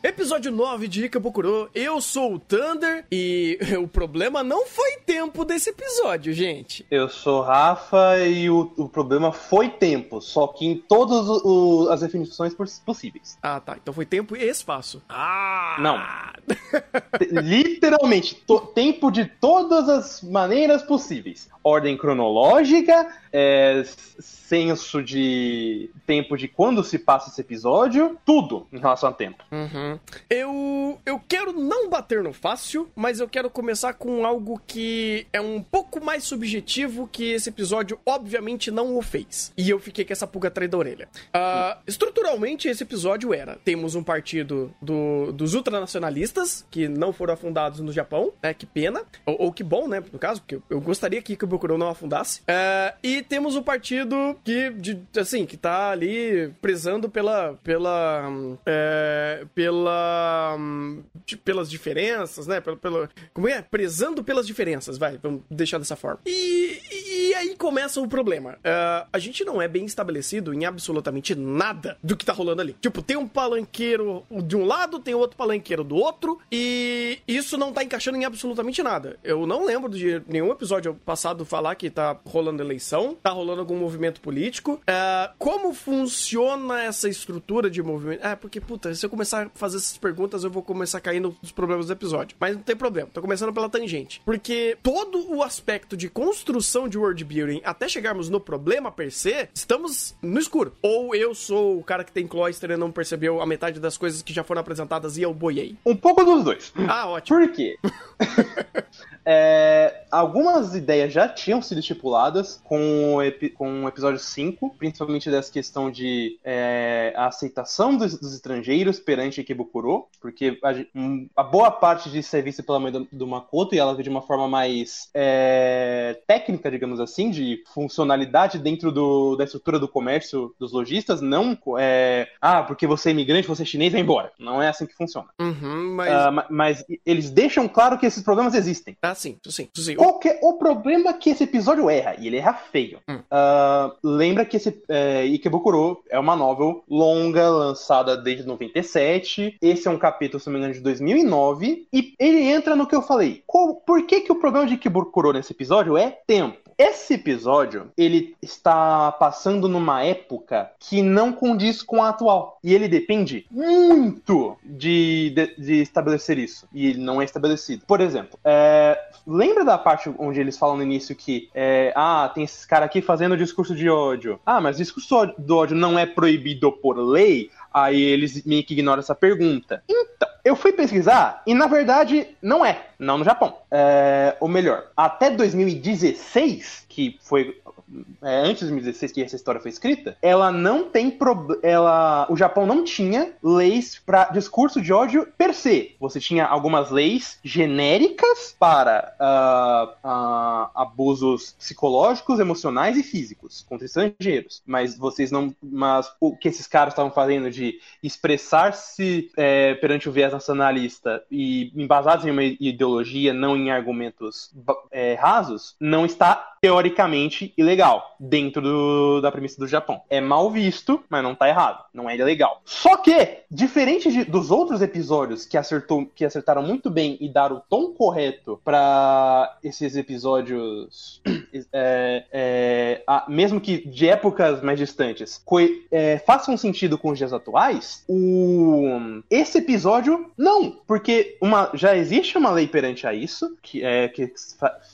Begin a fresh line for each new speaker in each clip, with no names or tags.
Episódio 9 de Ikebukuro, eu sou o Thunder e o problema não foi tempo desse episódio, gente.
Eu sou o Rafa e o, o problema foi tempo, só que em todas as definições poss- possíveis.
Ah, tá. Então foi tempo e espaço. Ah!
Não. Te- Literalmente, tempo de todas as maneiras possíveis. Ordem cronológica, é, senso de tempo de quando se passa esse episódio, tudo em relação a tempo.
Uhum. Eu, eu quero não bater no fácil, mas eu quero começar com algo que é um pouco mais subjetivo que esse episódio obviamente não o fez. E eu fiquei com essa pulga atrás da orelha. Ah, estruturalmente, esse episódio era: temos um partido do- dos ultranacionalistas que não foram afundados no Japão, né? Que pena. Ou, ou que bom, né? No caso, porque eu, gostaria que o Bokuro não afundasse. Ah, e temos o partido que, de- assim, que tá ali prezando pela. pela. é, pela. de- pelas diferenças, né? Pelo, pelo, como é? Prezando pelas diferenças, vai, vamos deixar dessa forma. E, e aí começa o problema. Ah, a gente não é bem estabelecido em absolutamente nada do que tá rolando ali. Tipo, tem um palanqueiro de um lado, tem outro palanqueiro do outro, e isso não tá encaixando em absolutamente nada. Eu não lembro de nenhum episódio passado falar que tá rolando eleição, tá rolando algum movimento político. Ah, como funciona essa estrutura de movimento? Ah, porque, puta, se eu começar a fazer essas perguntas, eu vou começar a cair nos problemas do episódio. Mas não tem problema, tô começando pela tangente. Porque todo o aspecto de construção de world building até chegarmos no problema per se, estamos no escuro. Ou eu sou o cara que tem cloister e não percebeu a metade das coisas que já foram apresentadas e eu boiei.
Um pouco dos dois.
Ah, ótimo.
Por quê? É, algumas ideias já tinham sido estipuladas com o, com o episódio 5, principalmente dessa questão de é, a aceitação dos, dos estrangeiros perante Ikebukuro, porque a, a boa parte disso é vista pela mãe do, do Makoto e ela vê de uma forma mais é, técnica, digamos assim, de funcionalidade dentro do- da estrutura do comércio dos lojistas, não é, ah, porque você é imigrante, você é chinês, vai embora. Não é assim que funciona.
Uhum, mas.
Ah, ma- mas eles deixam claro que esses problemas existem.
Ah, sim, sim, sim.
Qual que é o problema que esse episódio erra? E ele erra feio.
Hum.
Ah, lembra que esse é, Ikebukuro é uma novel longa, lançada desde 97. Esse é um capítulo, se não me engano, de 2009. E ele entra no que eu falei. Qual- por que, que o problema de Ikebukuro nesse episódio é tempo? Esse episódio, ele está passando numa época que não condiz com a atual. E ele depende muito de, de, de estabelecer isso. E ele não é estabelecido. Por exemplo, é, lembra da parte onde eles falam no início que, é, ah, tem esses caras aqui fazendo discurso de ódio. Ah, mas discurso do ódio não é proibido por lei? Aí eles meio que ignoram essa pergunta. Então, eu fui pesquisar e na verdade não é. Não no Japão. É, ou melhor, até 2016, que foi é, antes de 2016 que essa história foi escrita, ela não tem ela o Japão não tinha leis para discurso de ódio per se. Você tinha algumas leis genéricas para ah, ah, abusos psicológicos, emocionais e físicos contra estrangeiros, mas vocês não, mas o que esses caras estavam fazendo de expressar-se é, perante o viés nacionalista e embasados em uma ideologia, não em argumentos é, rasos, não está teoricamente ilegal dentro do- da premissa do Japão. É mal visto, mas não tá errado. Não é ilegal. Só que, diferente de- dos outros episódios que, acertou, que acertaram muito bem e deram o tom correto para esses episódios, é, é, a- mesmo que de épocas mais distantes, é, façam sentido com os dias atuais, o, esse episódio não, porque uma, já existe uma lei perante a isso, que, é, que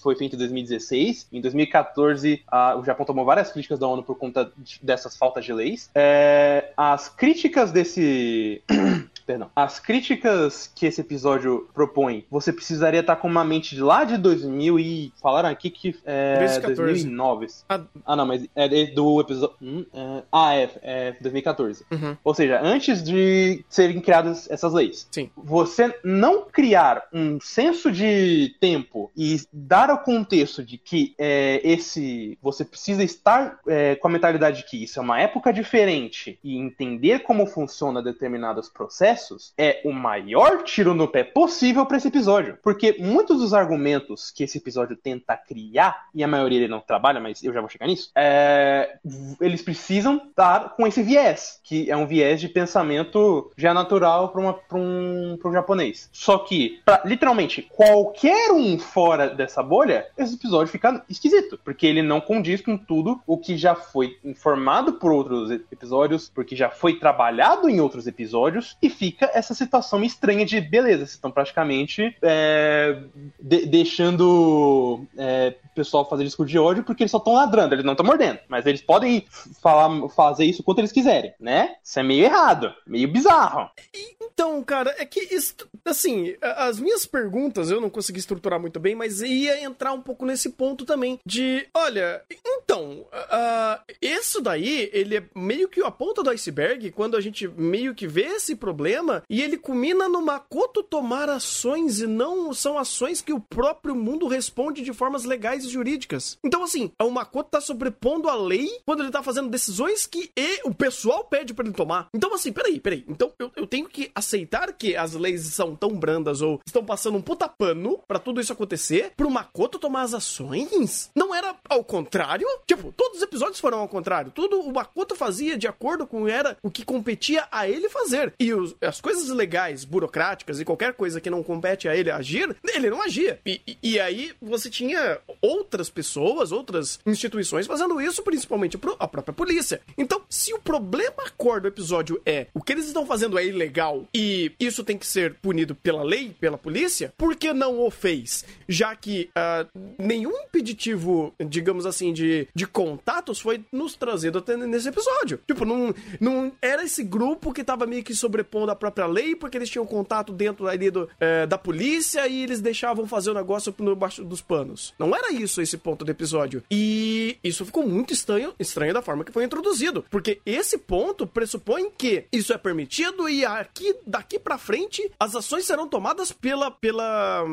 foi feita em 2016. Em 2014, a- o Japão tomou várias críticas da ONU por conta de- dessas faltas de leis. É, as críticas desse perdão, as críticas que esse episódio propõe, você precisaria estar com uma mente de lá de 2000 e falaram aqui que é 2009. Ah. ah, não, mas é do episódio. Hum, é... Ah, é, é 2014. Uhum. Ou seja, antes de serem criadas essas leis.
Sim.
Você não criar um senso de tempo e dar o contexto de que é, esse você precisa estar é, com a mentalidade de que isso é uma época diferente e entender como funciona determinados processos é o maior tiro no pé possível para esse episódio, porque muitos dos argumentos que esse episódio tenta criar e a maioria ele não trabalha, mas eu já vou chegar nisso, é, eles precisam estar com esse viés, que é um viés de pensamento já natural para um, um japonês. Só que, pra, literalmente, qualquer um fora dessa bolha, esse episódio fica esquisito, porque ele não condiz com tudo o que já foi informado por outros episódios, porque já foi trabalhado em outros episódios, e fica essa situação estranha de beleza, vocês estão praticamente é, de, deixando é, pessoal fazer discurso de ódio porque eles só estão ladrando, eles não estão mordendo. Mas eles podem falar, fazer isso quanto eles quiserem, né? Isso é meio errado, meio bizarro.
Então, cara, é que, assim, as minhas perguntas eu não consegui estruturar muito bem, mas ia entrar um pouco nesse ponto também de, olha, então, uh, isso daí, ele é meio que a ponta do iceberg quando a gente meio que vê esse problema e ele culmina no Makoto tomar ações e não são ações que o próprio mundo responde de formas legais jurídicas. Então, assim, o Makoto tá sobrepondo a lei quando ele tá fazendo decisões que o pessoal pede para ele tomar. Então, assim, peraí, peraí. Então, eu, eu tenho que aceitar que as leis são tão brandas ou estão passando um puta pano pra tudo isso acontecer, pro Makoto tomar as ações? Não era ao contrário? Tipo, todos os episódios foram ao contrário. Tudo o Makoto fazia de acordo com era o que competia a ele fazer. E os, as coisas legais, burocráticas e qualquer coisa que não compete a ele agir, ele não agia. E, e, e aí você tinha outras pessoas, outras instituições fazendo isso, principalmente a própria polícia. Então, se o problema core do episódio é o que eles estão fazendo é ilegal e isso tem que ser punido pela lei, pela polícia, por que não o fez? Já que uh, nenhum impeditivo, digamos assim, de, de contatos foi nos trazido até nesse episódio. Tipo, não, não era esse grupo que tava meio que sobrepondo a própria lei porque eles tinham contato dentro ali do, é, da polícia e eles deixavam fazer o negócio no baixo dos panos. Não era isso esse ponto do episódio. E isso ficou muito estranho, estranho da forma que foi introduzido. Porque esse ponto pressupõe que isso é permitido e aqui, daqui para frente, as ações serão tomadas pela, pela,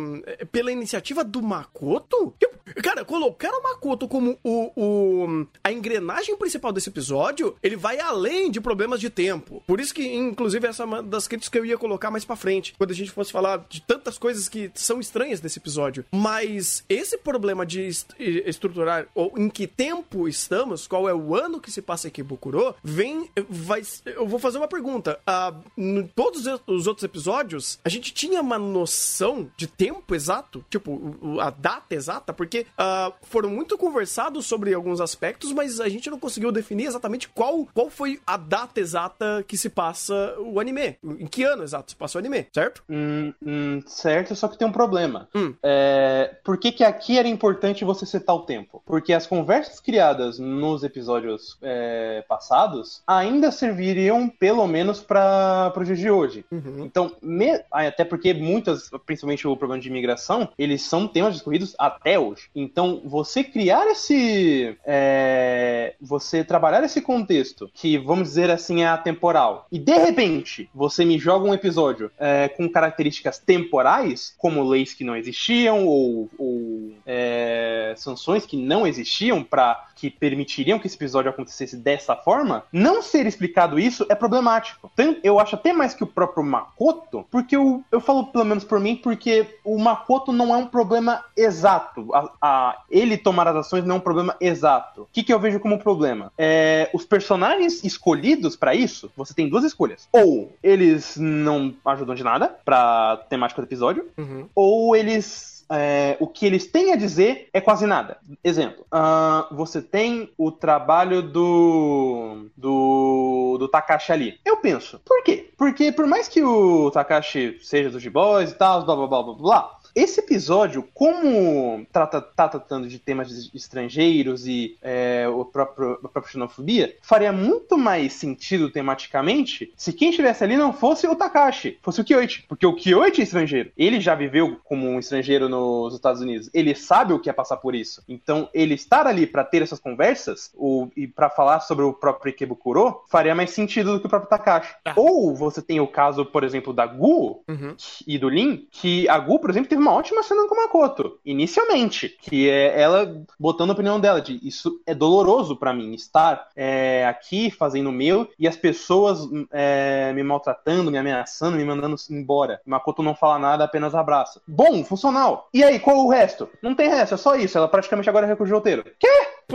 pela iniciativa do Makoto? Cara, colocar o Makoto como o, o, a engrenagem principal desse episódio, ele vai além de problemas de tempo. Por isso que, inclusive, essa é uma das críticas que eu ia colocar mais para frente, quando a gente fosse falar de tantas coisas que são estranhas desse episódio. Mas esse problema de est estruturar ou em que tempo estamos, qual é o ano que se passa aqui em Bukuro, vem vai eu vou fazer uma pergunta. Uh, em todos os outros episódios, a gente tinha uma noção de tempo exato, tipo a data exata, porque uh, foram muito conversados sobre alguns aspectos, mas a gente não conseguiu definir exatamente qual qual foi a data exata que se passa o anime. Em que ano exato se passa o anime, certo?
Hum, hum, certo, só que tem um problema. Hum. É, por que, que aqui era importante você setar o tempo? Porque as conversas criadas nos episódios é, passados ainda serviriam pelo menos para o dia de hoje. Uhum. Então, me, até porque muitas, principalmente o programa de imigração, eles são temas discorridos até hoje. Então, você criar esse. É, você trabalhar esse contexto, que vamos dizer assim é atemporal, e de repente você me joga um episódio é, com características temporais, como leis que não existiam, ou, ou é, sanções que não existiam para que permitiriam que esse episódio acontecesse dessa forma, não ser explicado isso é problemático. Eu acho até mais que o próprio Makoto, porque eu, eu falo pelo menos por mim, porque o Makoto não é um problema exato. A, a ele tomar as ações não é um problema exato. O que, que eu vejo como problema? É, os personagens escolhidos para isso, você tem duas escolhas. Ou eles não ajudam de nada pra temática do episódio, uhum. ou eles é, o que eles têm a dizer é quase nada. Exemplo, uh, você tem o trabalho do, do, do Takashi ali. Eu penso, por quê? Porque por mais que o Takashi seja dos G-Boys e tal, blá blá blá blá blá, Esse episódio, como trata, tá tratando de temas estrangeiros e é, o próprio, a própria xenofobia, faria muito mais sentido tematicamente se quem estivesse ali não fosse o Takashi, fosse o Kyoichi. Porque o Kyoichi é estrangeiro. Ele já viveu como um estrangeiro nos Estados Unidos. Ele sabe o que é passar por isso. Então, ele estar ali para ter essas conversas o, e para falar sobre o próprio Ikebukuro faria mais sentido do que o próprio Takashi. Ah. Ou você tem o caso, por exemplo, da Gu uhum. e do Lin, que a Gu, por exemplo, teve uma ótima cena com o Makoto, inicialmente, que é ela botando a opinião dela de isso é doloroso para mim estar é, aqui fazendo o meu e as pessoas é, me maltratando, me ameaçando, me mandando embora. Makoto não fala nada, apenas abraça. Bom, funcional. E aí, qual o resto? Não tem resto, é só isso. Ela praticamente agora é recurso roteiro. Quê?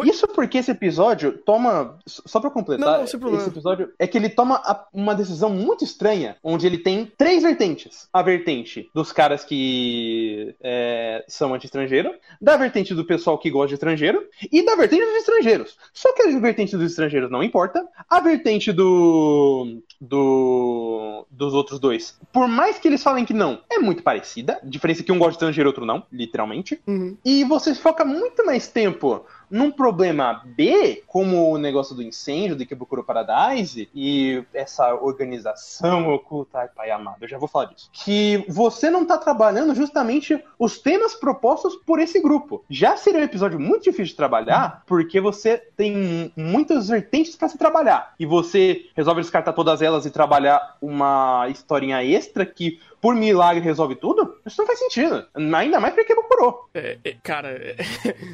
Isso porque esse episódio toma. Só pra completar, não, esse episódio é que ele toma uma decisão muito estranha, onde ele tem três vertentes: a vertente dos caras que é, são anti-estrangeiro, da vertente do pessoal que gosta de estrangeiro e da vertente dos estrangeiros. Só que a vertente dos estrangeiros não importa, a vertente do. do dos outros dois, por mais que eles falem que não, é muito parecida. Diferença é que um gosta de estrangeiro e outro não, literalmente. Uhum. E você foca muito mais tempo num problema B, como o negócio do incêndio, de Kibukuro Paradise, e essa organização oculta, ai pai amado, eu já vou falar disso, que você não tá trabalhando justamente os temas propostos por esse grupo. Já seria um episódio muito difícil de trabalhar, porque você tem muitas vertentes para se trabalhar, e você resolve descartar todas elas e trabalhar uma historinha extra que por milagre resolve tudo? Isso não faz sentido. Ainda mais porque Kibukuro.
É, é, cara, é,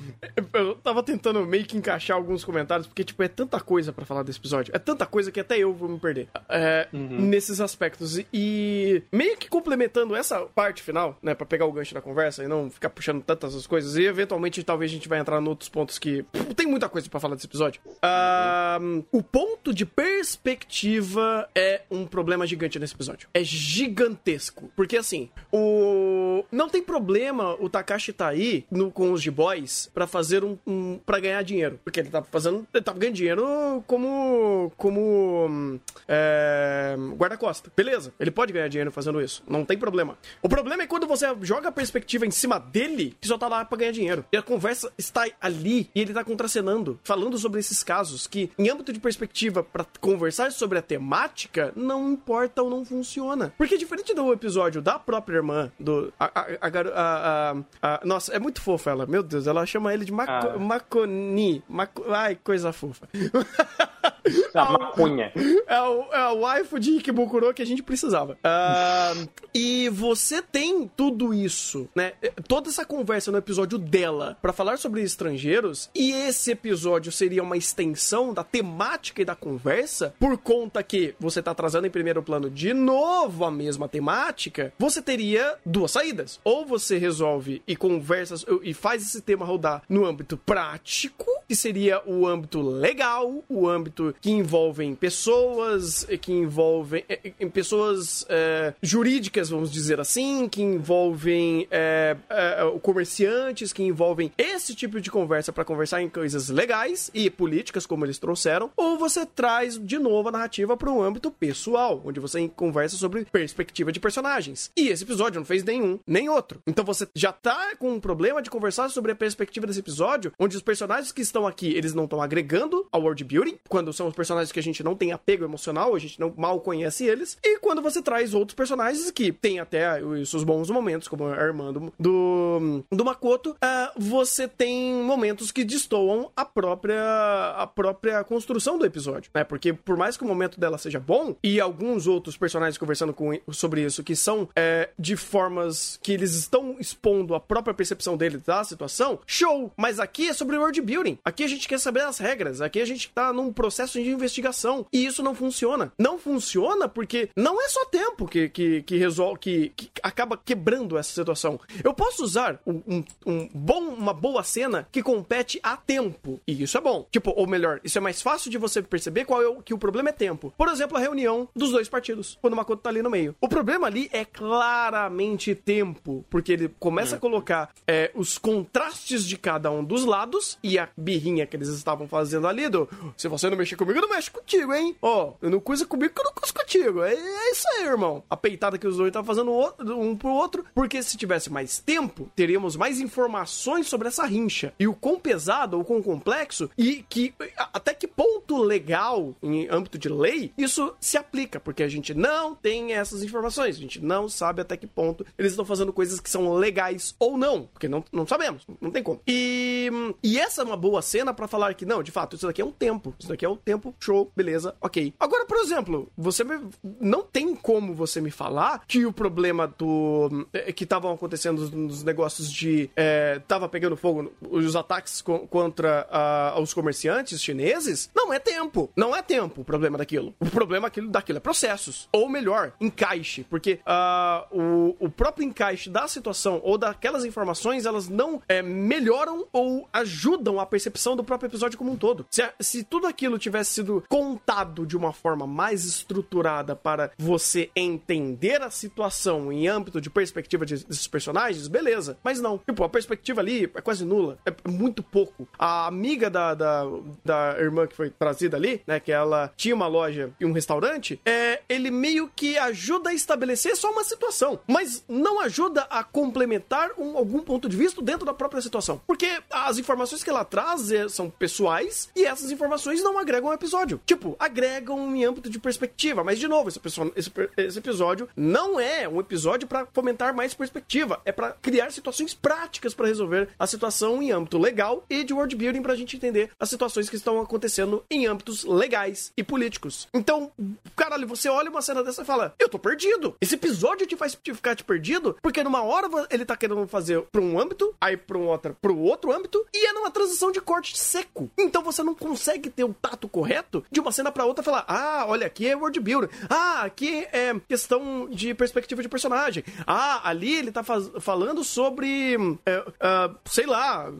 eu tava tentando meio que encaixar alguns comentários, porque, tipo, é tanta coisa para falar desse episódio. É tanta coisa que até eu vou me perder. É, uhum. Nesses aspectos. E meio que complementando essa parte final, né, para pegar o gancho da conversa e não ficar puxando tantas as coisas, e eventualmente talvez a gente vai entrar em outros pontos que. tem muita coisa para falar desse episódio. Uhum. o ponto de perspectiva é um problema gigante nesse episódio. É gigantesco. Porque assim, o. Não tem problema o Takashi tá aí no, com os G-Boys pra fazer um, um. para ganhar dinheiro. Porque ele tá fazendo. Ele tá ganhando dinheiro como. como. É, guarda-costa. Beleza, ele pode ganhar dinheiro fazendo isso. Não tem problema. O problema é quando você joga a perspectiva em cima dele, que só tá lá pra ganhar dinheiro. E a conversa está ali e ele tá contracenando, falando sobre esses casos que, em âmbito de perspectiva, para conversar sobre a temática, não importa ou não funciona. Porque diferente do episódio episódio da própria irmã do. A, a, a, nossa, é muito fofa ela. Meu Deus, ela chama ele de Maco, ah. Maconi. Maco, ai, coisa fofa.
A maconha.
É o, é o waifu de Ikebukuro que a gente precisava. Uh, e você tem tudo isso, né? Toda essa conversa no episódio dela para falar sobre estrangeiros, e esse episódio seria uma extensão da temática e da conversa, por conta que você tá trazendo em primeiro plano de novo a mesma temática, você teria duas saídas. Ou você resolve e conversa e faz esse tema rodar no âmbito prático, que seria o âmbito legal, o âmbito que envolvem pessoas, que envolvem em é, pessoas é, jurídicas, vamos dizer assim, que envolvem é, comerciantes, que envolvem esse tipo de conversa para conversar em coisas legais e políticas, como eles trouxeram, ou você traz de novo a narrativa para um âmbito pessoal, onde você conversa sobre perspectiva de personagens. E esse episódio não fez nenhum, nem outro. Então você já tá com um problema de conversar sobre a perspectiva desse episódio, onde os personagens que estão aqui, eles não estão agregando ao world building, quando são os personagens que a gente não tem apego emocional, a gente não mal conhece eles. E quando você traz outros personagens que tem até os bons momentos, como a irmã do, do, do Makoto, uh, você tem momentos que destoam a própria, a própria construção do episódio, né? Porque por mais que o momento dela seja bom, e alguns outros personagens conversando com, sobre isso que são é, de formas que eles estão expondo a própria percepção dele da situação, show! Mas aqui é sobre world building. Aqui a gente quer saber as regras. Aqui a gente tá num processo de investigação. E isso não funciona. Não funciona porque não é só tempo que, que, que resolve, que, que acaba quebrando essa situação. Eu posso usar um, um, um, bom, uma boa cena que compete a tempo. E isso é bom. Tipo, ou melhor, isso é mais fácil de você perceber qual é o, que o problema é tempo. Por exemplo, a reunião dos dois partidos, quando o Makoto tá ali no meio. O problema ali é claramente tempo, porque ele começa é. a colocar é, os contrastes de cada um dos lados e a birrinha que eles estavam fazendo ali do se você não mexer comigo, eu não mexo contigo, hein? Ó, eu não coisa comigo que eu não coisa contigo. É, é, isso aí, irmão. A peitada que os dois estavam fazendo um pro outro, porque se tivesse mais tempo, teríamos mais informações sobre essa rincha. E o quão pesado ou quão complexo e que até que ponto legal em âmbito de lei isso se aplica, porque a gente não tem essas informações, a gente não sabe até que ponto eles estão fazendo coisas que são legais ou não, porque não, não sabemos, não tem como. E, e essa é uma boa cena para falar que não, de fato, isso daqui é um tempo, isso daqui é um tempo, show, beleza, ok. Agora, por exemplo, você me, não tem como você me falar que o problema do é, que estavam acontecendo nos negócios de é, tava pegando fogo os ataques co contra uh, os comerciantes chineses, não é tempo, não é tempo o problema daquilo. O problema daquilo, daquilo é processos, ou melhor, encaixe, porque uh, o, o próprio encaixe da situação ou daquelas informações elas não é, melhoram ou ajudam a percepção do próprio episódio como um todo. Se, se tudo aquilo tivesse sido contado de uma forma mais estruturada para você entender a situação em âmbito de perspectiva de, desses personagens, beleza. Mas não. Tipo, a perspectiva ali é quase nula. É muito pouco. A amiga da, da, da irmã que foi trazida ali, né? Que ela tinha uma loja e um restaurante, é, ele meio que ajuda a estabelecer só uma situação. Mas não ajuda a complementar um, algum ponto de vista dentro da própria situação. Porque as informações que ela traz é, são pessoais e essas informações não agregam ao episódio. Tipo, agregam em âmbito de perspectiva. Mas, de novo, esse, esse, esse episódio não é um episódio para fomentar mais perspectiva. É para criar situações práticas para resolver a situação em âmbito legal e de world building pra gente entender as situações que estão acontecendo em âmbitos legais e políticos. Então, caralho, você olha uma cena dessa e fala: Eu tô perdido. Esse episódio te faz ficar te perdido, porque numa hora ele tá querendo fazer pra um âmbito, aí pra um outro, pro outro âmbito, e é numa transição de corte seco. Então você não consegue ter o tato correto de uma cena pra outra falar: Ah, olha, aqui é world building. Ah, aqui é questão de perspectiva de personagem. Ah, ali ele tá falando sobre. É, uh, sei lá,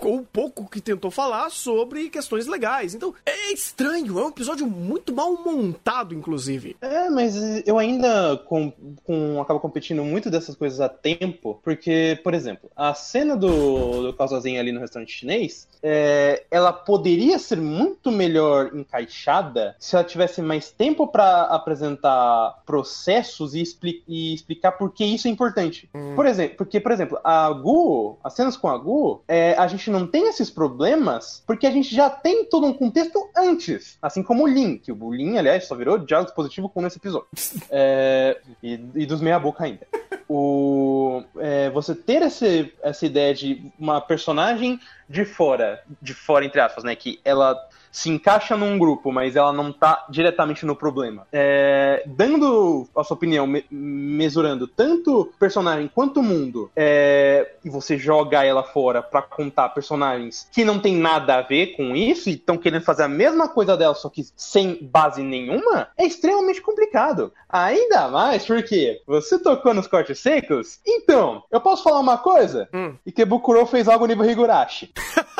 ou pouco que tentou falar sobre questões legais. Então, é estranho, é um episódio muito mal montado, inclusive.
É, mas eu ainda com, com, acabo competindo muito dessas coisas a tempo, porque, por exemplo, a cena do, do Casalzinho ali no restaurante chinês, é, ela poderia ser muito melhor encaixada se ela tivesse mais tempo para apresentar processos e, expli e, explicar por que isso é importante. Hum. Por exemplo, porque, por exemplo, a Gu, as cenas com a Gu, é, a gente não tem esses problemas porque a gente já tem todo um contexto antes. Assim como o Lin, que o Lin, aliás, só virou diálogo positivo com esse episódio. é, e, e, dos meia-boca ainda. O, é, você ter esse, essa ideia de uma personagem de fora, de fora, entre aspas, né? Que ela se encaixa num grupo, mas ela não tá diretamente no problema. É, dando a sua opinião, me, mesurando tanto personagem quanto o mundo, é, e você joga ela fora para contar personagens que não tem nada a ver com isso e estão querendo fazer a mesma coisa dela, só que sem base nenhuma, é extremamente complicado. Ainda mais porque você tocou nos cortes secos. Então, eu posso falar uma coisa? Hum. Ikebukuro fez algo nível Higurashi.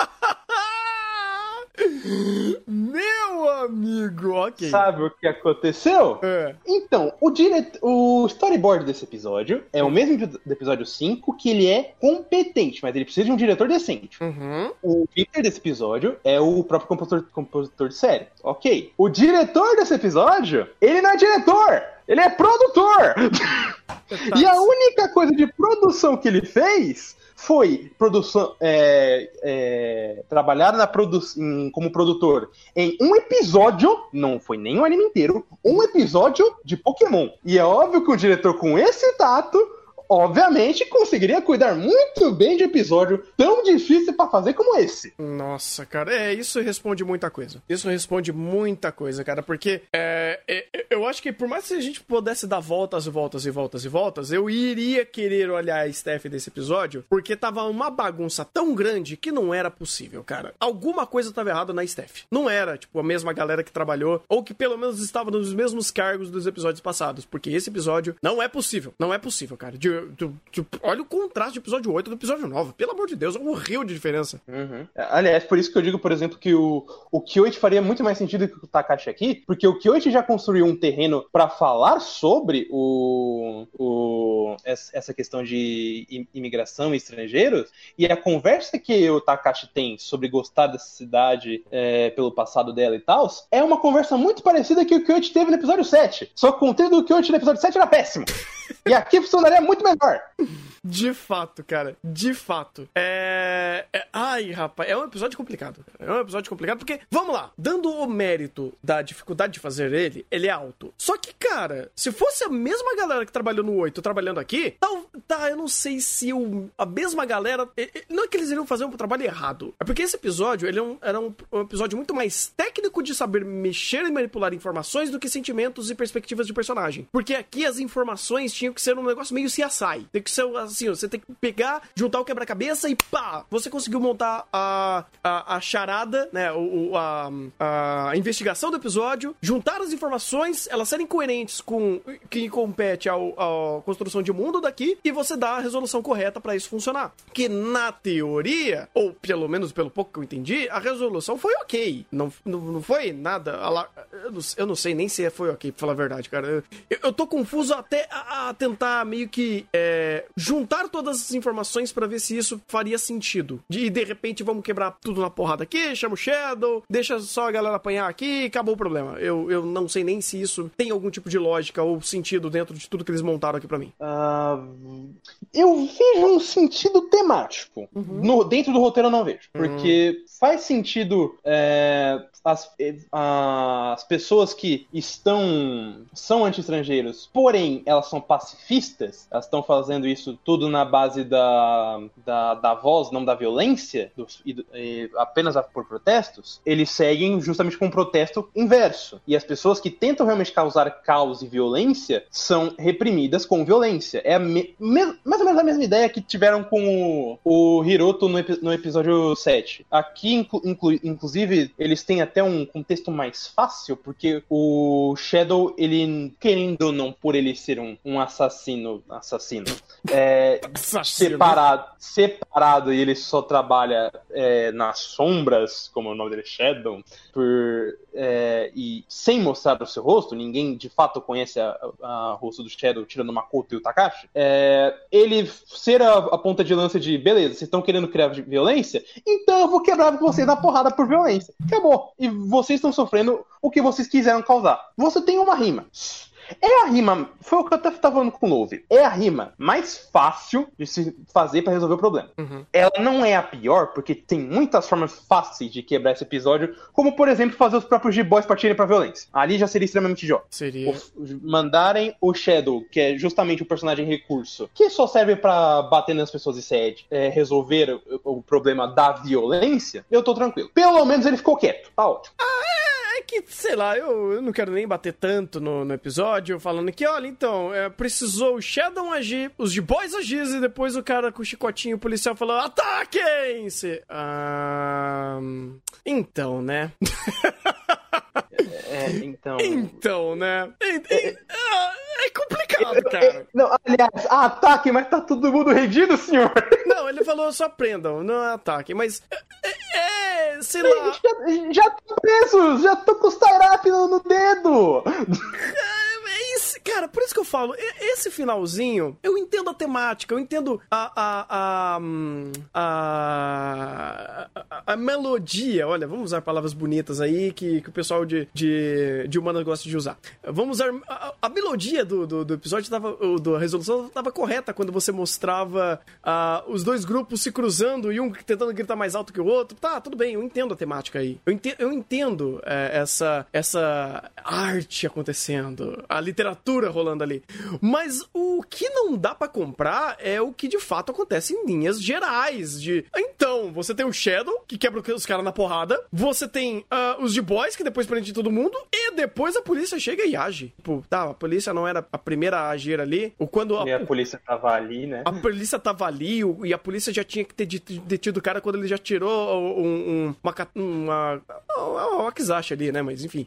Meu amigo, ok.
Sabe o que aconteceu?
É.
Então, o, dire... o storyboard desse episódio é o mesmo do episódio 5, que ele é competente, mas ele precisa de um diretor decente.
Uhum.
O líder desse episódio é o próprio compositor, compositor de série. Ok. O diretor desse episódio, ele não é diretor! Ele é produtor! e a única coisa de produção que ele fez foi produção é, é, trabalhar na produ em, como produtor em um episódio, não foi nem um anime inteiro, um episódio de Pokémon. E é óbvio que um diretor com esse tato obviamente conseguiria cuidar muito bem de episódio tão difícil para fazer como esse.
Nossa, cara, é, isso responde muita coisa. Isso responde muita coisa, cara, porque é, é, eu acho que por mais que a gente pudesse dar voltas e voltas e voltas e voltas, eu iria querer olhar a Steph desse episódio, porque tava uma bagunça tão grande que não era possível, cara. Alguma coisa tava errada na Steph. Não era, tipo, a mesma galera que trabalhou, ou que pelo menos estava nos mesmos cargos dos episódios passados, porque esse episódio não é possível. Não é possível, cara. De olha o contraste do episódio 8 do episódio 9. Pelo amor de Deus, é um rio de diferença.
Uhum. Aliás, por isso que eu digo, por exemplo, que o, o faria muito mais sentido que o Takashi aqui, porque o Kyoichi já construiu um terreno para falar sobre o, o, essa questão de imigração e estrangeiros, e a conversa que o Takashi tem sobre gostar dessa cidade é, pelo passado dela e tal, é uma conversa muito parecida que o Kyoichi teve no episódio 7. Só que o conteúdo do Kyoichi no episódio 7 era péssimo. E aqui funcionaria muito melhor.
De fato, cara. De fato. É... é... Ai, rapaz, é um episódio complicado. É um episódio complicado porque, vamos lá, dando o mérito da dificuldade de fazer ele, ele é alto. Só que, cara, se fosse a mesma galera que trabalhou no 8 trabalhando aqui, tal, tá, eu não sei se o, a mesma galera. Não é que eles iriam fazer um trabalho errado. É porque esse episódio, ele é um, era um, um episódio muito mais técnico de saber mexer e manipular informações do que sentimentos e perspectivas de personagem. Porque aqui as informações tinham que ser um negócio meio CSI. Tem que ser assim, você tem que pegar, juntar o quebra-cabeça e pá! Você conseguiu montar a, a, a charada, né? O, a, a investigação do episódio, juntar as informações, elas serem coerentes com que compete à construção de mundo daqui e você dá a resolução correta para isso funcionar. Que na teoria, ou pelo menos pelo pouco que eu entendi, a resolução foi ok. Não, não, não foi nada. Eu não, eu não sei nem se foi ok, pra falar a verdade, cara. Eu, eu tô confuso até a, a tentar meio que é, juntar todas as informações para ver se isso faria sentido. E de repente vamos quebrar tudo na porrada aqui, chama o Shadow, deixa só a galera apanhar aqui e acabou o problema. Eu, eu não sei nem se isso tem algum tipo de lógica ou sentido dentro de tudo que eles montaram aqui para mim. Uh,
eu vejo um sentido temático. Uhum. No, dentro do roteiro eu não vejo. Uhum. Porque uhum. faz sentido é, as, as pessoas que estão são anti-estrangeiros, porém elas são pacifistas, elas estão fazendo isso tudo na base da, da, da voz, não da violência, e, e, apenas por protestos, eles seguem justamente com um protesto inverso. E as pessoas que tentam realmente causar caos e violência são reprimidas com violência. É me, me, mais ou menos a mesma ideia que tiveram com o, o Hiroto no, no episódio 7. Aqui, inclu, inclu, inclusive, eles têm até um contexto mais fácil, porque o Shadow, ele, querendo ou não, por ele ser um, um assassino, assassino, é, separado, separado e ele só trabalha é, nas sombras, como o nome dele é Shadow, por, é, e sem mostrar o seu rosto, ninguém de fato conhece a rosto do Shadow tirando o Makoto e o Takashi, é, ele ser a, a, ponta de lança de beleza, vocês estão querendo criar violência? Então eu vou quebrar vocês na porrada por violência. Acabou. E vocês estão sofrendo o que vocês quiseram causar. Você tem uma rima. É a rima, foi o que eu até estava falando com o Love. É a rima mais fácil de se fazer para resolver o problema. Uhum. Ela não é a pior, porque tem muitas formas fáceis de quebrar esse episódio, como por exemplo fazer os próprios G-Boys partirem pra violência. Ali já seria extremamente idiota.
Seria.
O, mandarem o Shadow, que é justamente o personagem recurso, que só serve para bater nas pessoas e sede, é, resolver o, o, problema da violência, eu tô tranquilo. Pelo menos ele ficou quieto. Tá ótimo.
Ah, é, é que, sei lá, eu, eu não quero nem bater tanto no, no episódio falando que, olha, então, é, precisou o Shadow agir, os de boys agir, e depois o cara com o chicotinho policial falou, ataquem! -se. Ah, então, né?
É, então.
Então, né? É, é, é complicado, cara.
Não, aliás, ataque, mas tá todo mundo rendido, senhor?
Não, ele falou só prendam, não ataque, mas. É, sei lá.
Já, já tô preso, já tô com o no, no dedo.
Cara, por isso que eu falo, esse finalzinho, eu entendo a temática, eu entendo a. a. a. a, a melodia. Olha, vamos usar palavras bonitas aí que, que o pessoal de, de, de humanas gosta de usar. Vamos usar. A, a melodia do, do, do, episódio tava. Da resolução estava correta quando você mostrava uh, os dois grupos se cruzando e um tentando gritar mais alto que o outro. Tá, tudo bem, eu entendo a temática aí. Eu entendo, eu entendo é, essa, essa arte acontecendo, a literatura rolando ali. Mas o que não dá para comprar é o que de fato acontece em linhas gerais. De então, você tem o Shadow, que quebra os caras na porrada. Você tem uh, os de boys, que depois prende todo mundo. E depois a polícia chega e age. Tipo, tá, a polícia não era a primeira a agir ali. Ou quando a,
E a polícia tava ali, né?
a polícia tava ali e a polícia já tinha que ter det- detido o cara quando ele já tirou um, um- uma, uma, uma, uma wakizashi ali, né? Mas enfim.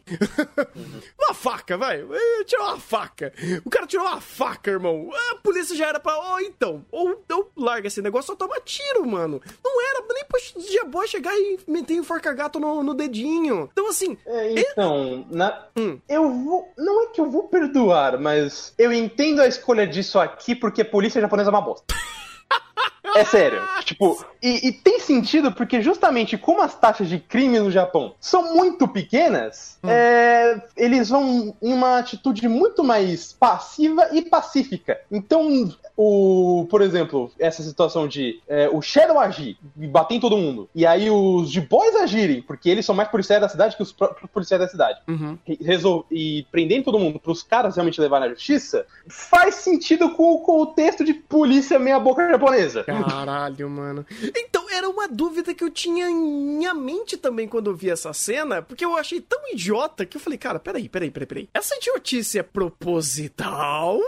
uma faca, vai. Tirou uma faca. O cara tirou uma faca, irmão. A polícia já era pra. Ó, então. Ou eu larga esse negócio ou toma tiro, mano. Não era nem pro Diabó chegar e meter enforca gato no, no dedinho. Então, assim.
É, então, na-
Hum.
eu vou. Não é que eu vou perdoar, mas eu entendo a escolha disso aqui porque polícia japonesa é uma bosta. É sério. Tipo, e, e tem sentido porque justamente como as taxas de crime no Japão são muito pequenas, é, eles vão em uma atitude muito mais passiva e pacífica. Então, o, por exemplo, essa situação de é, o Shadow agir e bater em todo mundo, e aí os de boys agirem, porque eles são mais policiais da cidade que os próprios policiais da cidade
Uhum.
e resol- e prendendo todo mundo para os caras realmente levarem à justiça, faz sentido com o contexto de polícia meia-boca japonesa.
Caralho, mano. Então, era uma dúvida que eu tinha em minha mente também quando eu vi essa cena, porque eu achei tão idiota que eu falei, cara, peraí, peraí, peraí, peraí. Essa idiotice é proposital?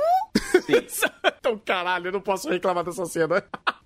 Sim.
então, caralho, eu não posso reclamar dessa cena.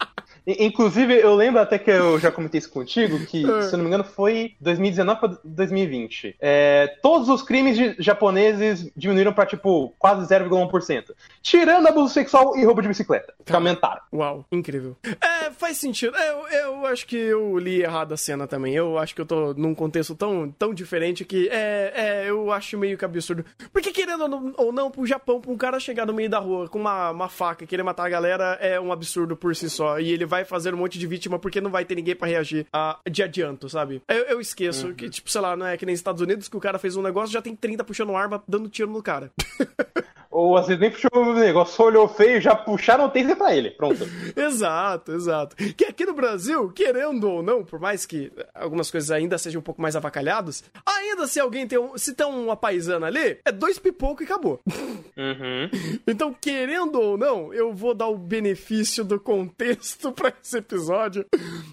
Inclusive, eu lembro até que eu já comentei isso contigo, que,
É.
se eu não me engano, foi 2019 para 2020. É, todos os crimes de- japoneses diminuíram para, tipo, quase 0,1%. Tirando abuso sexual e roubo de bicicleta, que
Tá.
aumentaram.
Uau, incrível. É, faz sentido. É, Eu, eu acho que eu li errado a cena também. Eu acho que eu tô num contexto tão, tão diferente que é, é, eu acho meio que absurdo. Porque querendo ou não- ou não, pro Japão, pra um cara chegar no meio da rua com uma, uma faca e querer matar a galera é um absurdo por si só. E ele vai fazer um monte de vítima porque não vai ter ninguém pra reagir a- de adianto, sabe? Eu, eu esqueço que, tipo, sei lá, não é que nem Estados Unidos que o cara fez um negócio já tem 30 puxando arma dando tiro no cara.
Ou às vezes nem puxou o negócio, só olhou feio, já puxaram o taser pra ele. Pronto.
Exato, exato. Que aqui no Brasil, querendo ou não, por mais que algumas coisas ainda sejam um pouco mais avacalhadas, ainda se alguém tem um, se tem uma paisana ali, é dois pipocos e acabou.
Uhum.
Então, querendo ou não, eu vou dar o benefício do contexto pra esse episódio,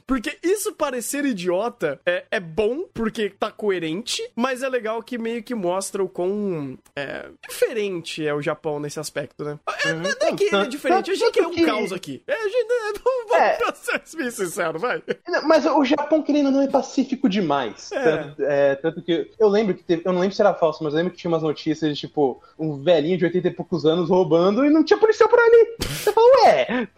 porque isso parecer idiota é, é bom porque tá coerente, mas é legal que meio que mostra o quão é, diferente é o Japão nesse aspecto, né? É, não é que ele é diferente, a gente é um
que-
caos aqui. É, a gente, é, vamos,
É.
ser bem sincero, vai.
Mas o Japão, querendo não, é pacífico demais.
É.
Tanto, é, tanto que eu lembro que teve, eu não lembro se era falso, mas eu lembro que tinha umas notícias de tipo, um velhinho de 80 e poucos anos roubando e não tinha policial por ali. Você fala, ué.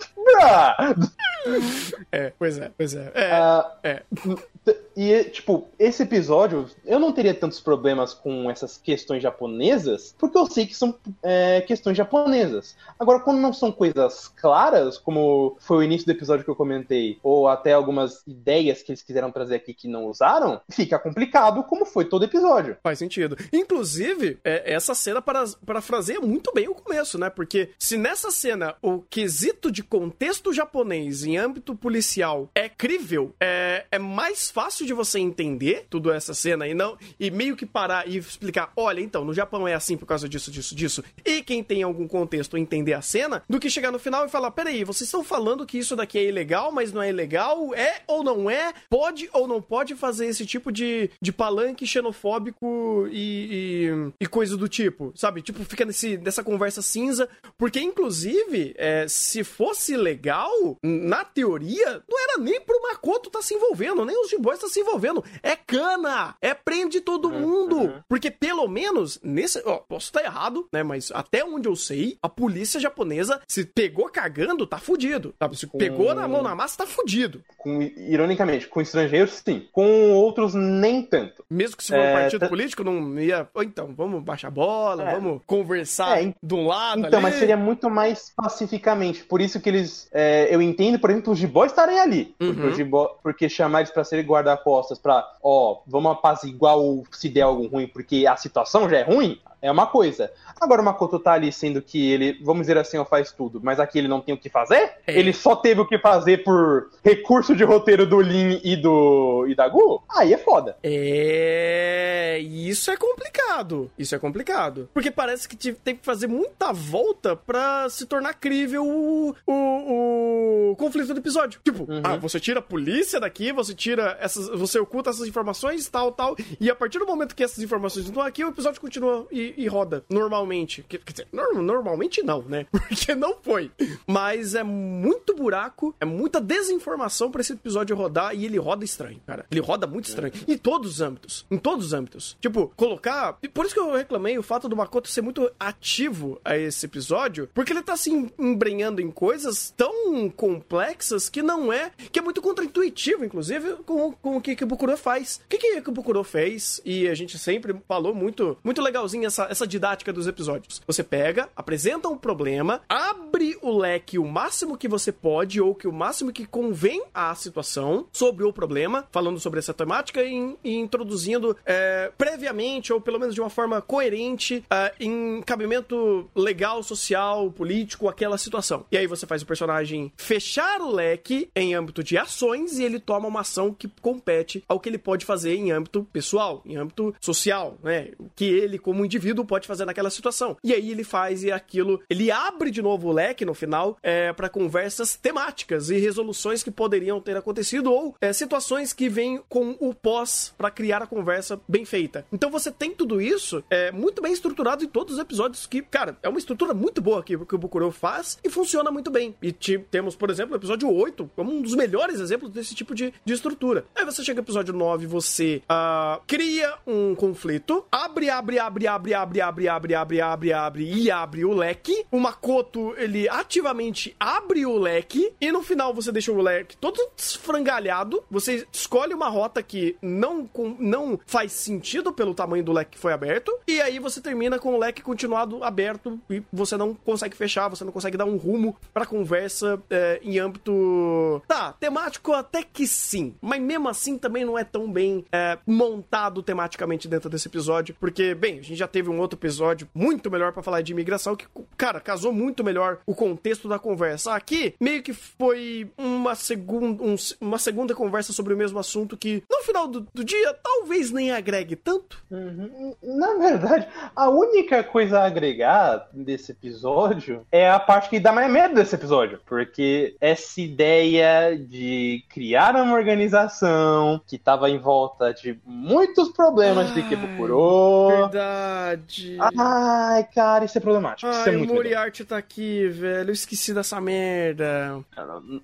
É, pois é, pois é. É,
Ah,
é.
E, tipo, esse episódio, eu não teria tantos problemas com essas questões japonesas, porque eu sei que são é, questões japonesas. Agora, quando não são coisas claras, como foi o início do episódio que eu comentei, ou até algumas ideias que eles quiseram trazer aqui que não usaram, fica complicado, como foi todo episódio.
Faz sentido. Inclusive, é, essa cena para, parafraseia muito bem o começo, né? Porque se nessa cena o quesito de contexto japonês em âmbito policial é crível, é, é mais fácil de você entender tudo essa cena e não e meio que parar e explicar, olha, então, no Japão é assim por causa disso, disso, disso. E quem tem algum contexto entender a cena, do que chegar no final e falar, peraí, vocês estão falando que isso daqui é ilegal, mas não é ilegal? É ou não é? Pode ou não pode fazer esse tipo de, de palanque xenofóbico e, e, e coisa do tipo, sabe? Tipo, fica nesse, nessa conversa cinza, porque inclusive, é, se fosse legal, na teoria, não era nem pro Makoto tá se envolvendo, nem os G-Boys tá se envolvendo. É cana! É prende todo mundo! Porque pelo menos, nesse. Ó, posso estar errado, né? Mas até onde eu sei, a polícia japonesa, se pegou cagando, tá fudido. Sabe? Se pegou na mão na massa, tá fudido.
Com, ironicamente, com estrangeiros, sim. Com outros, nem tanto.
Mesmo que se for um
É,
partido
tá-
político, não ia. Ou então, vamos baixar a bola,
É.
vamos conversar
É,
de um lado.
Então,
ali.
mas seria muito mais pacificamente. Por isso que eles. É, eu entendo, por exemplo, os G-Boys estarem ali. Porque,
Uhum.
os G-Boy- porque chamar eles pra serem guarda-costas, pra, ó, vamos apaziguar o, se der algo ruim, porque a situação já é ruim, é uma coisa. Agora o Makoto tá ali sendo que ele, vamos dizer assim, ó, faz tudo, mas aqui ele não tem o que fazer?
É.
Ele só teve o que fazer por recurso de roteiro do Lin e do e da Gu? Aí é foda.
É. Isso é complicado. Isso é complicado. Porque parece que tem que fazer muita volta pra se tornar crível o, o, o conflito do episódio. Tipo,
Uhum.
ah, você tira a polícia daqui, você tira essas. Você oculta essas informações, tal, tal. E a partir do momento que essas informações estão aqui, o episódio continua e, e roda normalmente. Quer dizer, nor- normalmente não, né? Porque não foi. Mas é muito buraco, é muita desinformação pra esse episódio rodar e ele roda estranho, cara. Ele roda muito estranho. Em todos os âmbitos. Em todos os âmbitos. Tipo, colocar. Por isso que eu reclamei o fato do Makoto ser muito ativo a esse episódio, porque ele tá se embrenhando em coisas tão complexas que não é. que é muito contraintuitivo, inclusive, com, com o que Kibukuro faz. O que, que Kibukuro fez? E a gente sempre falou muito, muito legalzinho essa, essa didática dos episódios. Você pega, apresenta um problema, abre o leque o máximo que você pode, ou que o máximo que convém à situação sobre o problema, falando sobre essa temática e, e introduzindo é, previamente, ou pelo menos de uma forma coerente, é, em cabimento legal, social, político, aquela situação. E aí você faz o personagem fechar o leque em âmbito de ações e ele toma uma ação que compete ao que ele pode fazer em âmbito pessoal, em âmbito social, né? Que ele, como indivíduo, pode fazer naquela situação. E aí ele faz e aquilo, ele abre de novo o leque no final é, para conversas temáticas e resoluções que poderiam ter acontecido ou é, situações que vêm com o pós para criar a conversa bem feita. Então você tem tudo isso é, muito bem estruturado em todos os episódios que, cara, é uma estrutura muito boa que, que o Bukuro faz e funciona muito bem. E ti- temos, por exemplo, o episódio 8 como um dos melhores exemplos desse tipo de, de estrutura. Aí você chega no episódio 9, você ah, cria um conflito, abre, abre, abre, abre, abre, abre, abre, abre, abre, abre e abre o leque. O Makoto, ele ativamente abre o leque e no final você deixa o leque todo esfrangalhado. Você escolhe uma rota que não, não faz sentido pelo tamanho do leque que foi aberto. E aí você termina com o leque continuado aberto e você não consegue fechar, você não consegue dar um rumo pra conversa é, em âmbito. Tá, temático até que sim. Mas mesmo assim também não é tão bem é, montado tematicamente dentro desse episódio. Porque, bem, a gente já teve um outro episódio muito melhor pra falar de imigração que, cara, casou muito melhor o contexto da conversa. Aqui, meio que foi uma segunda, um- uma segunda conversa sobre o mesmo assunto que, no final do, do dia, talvez nem agregue tanto.
Uhum. Na verdade, a única coisa a agregar desse episódio é a parte que dá mais medo desse episódio. Porque essa ideia de criar uma organização que tava em volta de muitos problemas de
Ai,
Kibukuro.
Verdade.
Ai, cara, isso é problemático. isso é
Ai, o
muito legal.
Moriarty tá aqui, velho. Eu esqueci dessa merda.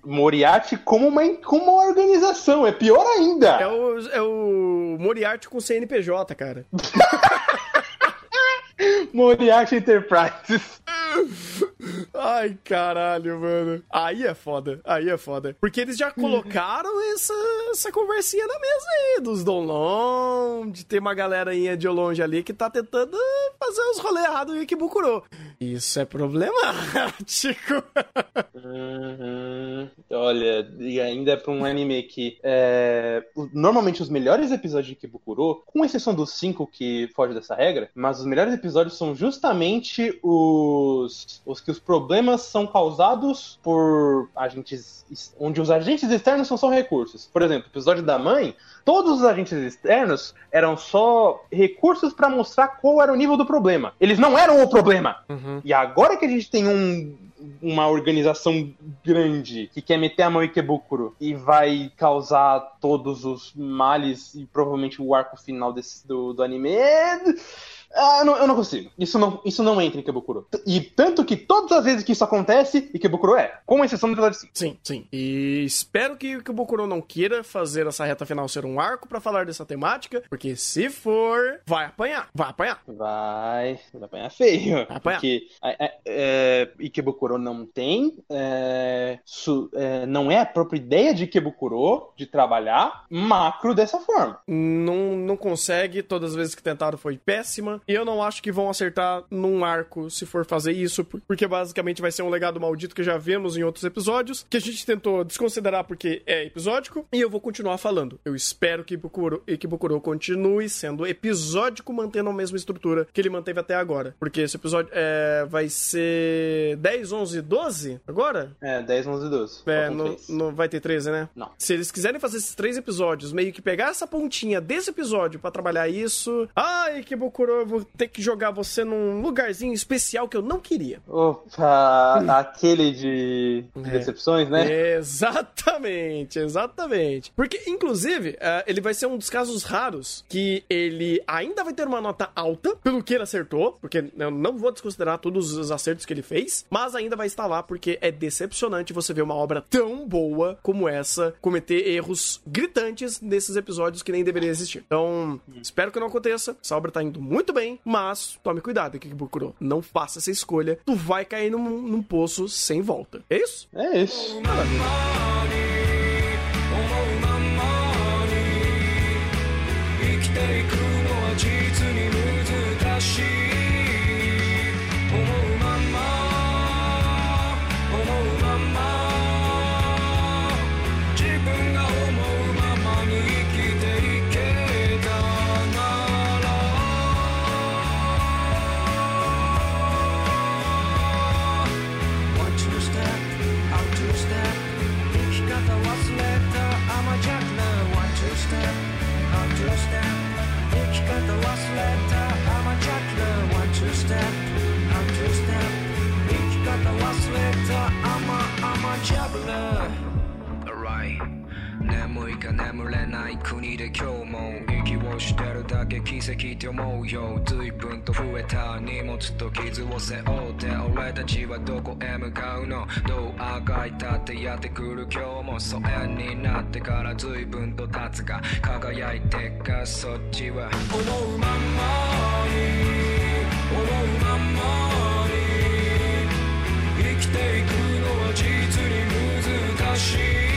Moriarty como uma, como uma organização, é pior ainda.
É o, é o Moriarty com CNPJ, cara.
Moriarty Enterprises.
Ai, caralho, mano. Aí é foda. Aí é foda. Porque eles já colocaram essa, essa conversinha na mesa aí, dos Donlon, de ter uma galerinha de longe ali que tá tentando fazer os rolês errados em Ikebukuro. Isso é problemático.
Uhum. Olha, e ainda é pra um anime que é, normalmente os melhores episódios de Kibukuro, com exceção dos cinco que fogem dessa regra, mas os melhores episódios são justamente os, os que os problemas são causados por agentes, onde os agentes externos são só recursos. Por exemplo, o episódio da mãe, todos os agentes externos eram só recursos pra mostrar qual era o nível do problema. Eles não eram o problema. E agora que a gente tem um, uma organização grande que quer meter a mão em Kebukuro e vai causar todos os males e provavelmente o arco final desse, do, do anime. Ah, eu, não, eu não consigo. Isso não, isso não entra em Kebukuro. E tanto que todas as vezes que isso acontece, Ikebukuro é. Com exceção do episódio 5.
Sim, sim. E espero que, o Bokuro não queira fazer essa reta final ser um arco pra falar dessa temática, porque se for, vai apanhar. Vai apanhar.
Vai, vai apanhar feio.
Vai apanhar.
Porque é, é, é, Ikebukuro não tem, é, su- é, não é a própria ideia de Ikebukuro de trabalhar macro dessa forma.
Não, não consegue, todas as vezes que tentaram foi péssima. Forma. E eu não acho que vão acertar num arco se for fazer isso, porque basicamente vai ser um legado maldito que já vemos em outros episódios, que a gente tentou desconsiderar porque é episódico, e eu vou continuar falando. Eu espero que Bukuro, que Bukuro continue sendo episódico, mantendo a mesma estrutura que ele manteve até agora. Porque esse episódio é, vai ser 10, 11, 12 agora?
É, 10, 11, 12.
É, não, não vai ter 13, né?
Não.
Se eles quiserem fazer esses três episódios, meio que pegar essa pontinha desse episódio para trabalhar isso. Bokuro, eu vou ter que jogar você num lugarzinho especial que eu não queria.
Opa, aquele de, é. decepções, né?
Exatamente, exatamente. Porque, inclusive, uh, ele vai ser um dos casos raros que ele ainda vai ter uma nota alta pelo que ele acertou, porque eu não vou desconsiderar todos os acertos que ele fez, mas ainda vai estar lá porque é decepcionante você ver uma obra tão boa como essa cometer erros gritantes nesses episódios que nem deveria existir. Então, espero que não aconteça. Essa obra tá indo muito bem, mas tome cuidado, Kikibukuro. Não faça essa escolha. Tu vai cair num, num poço sem volta. É isso?
É isso. Maravilha. れない国で今日も息をしてるだけ奇跡って思うよ随分と増えた荷物と傷を背負って俺たちはどこへ向かうのどうあがいたってやってくる今日も疎遠になってから随分と経つが輝いてかそっちは思うまんまに思うまんまに生きていくのは実に難しい。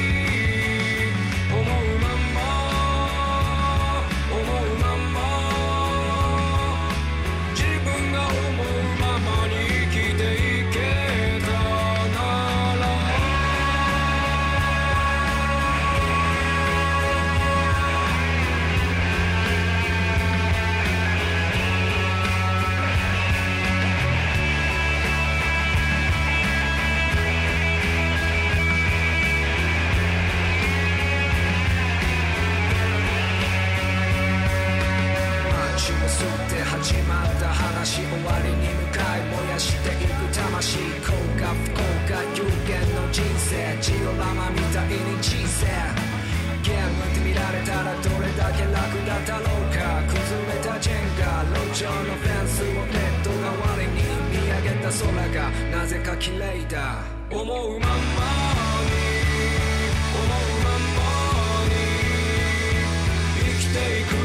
しい幸か不幸か有限の人生ジオラマみたいに人生。ゲームって見られたらどれだけ楽だったろうか。崩れたジェンガ路上のフェンスをネット代わりに見上げた空が。なぜか綺麗だ。思うまんまに。思うまんまに。生きていく。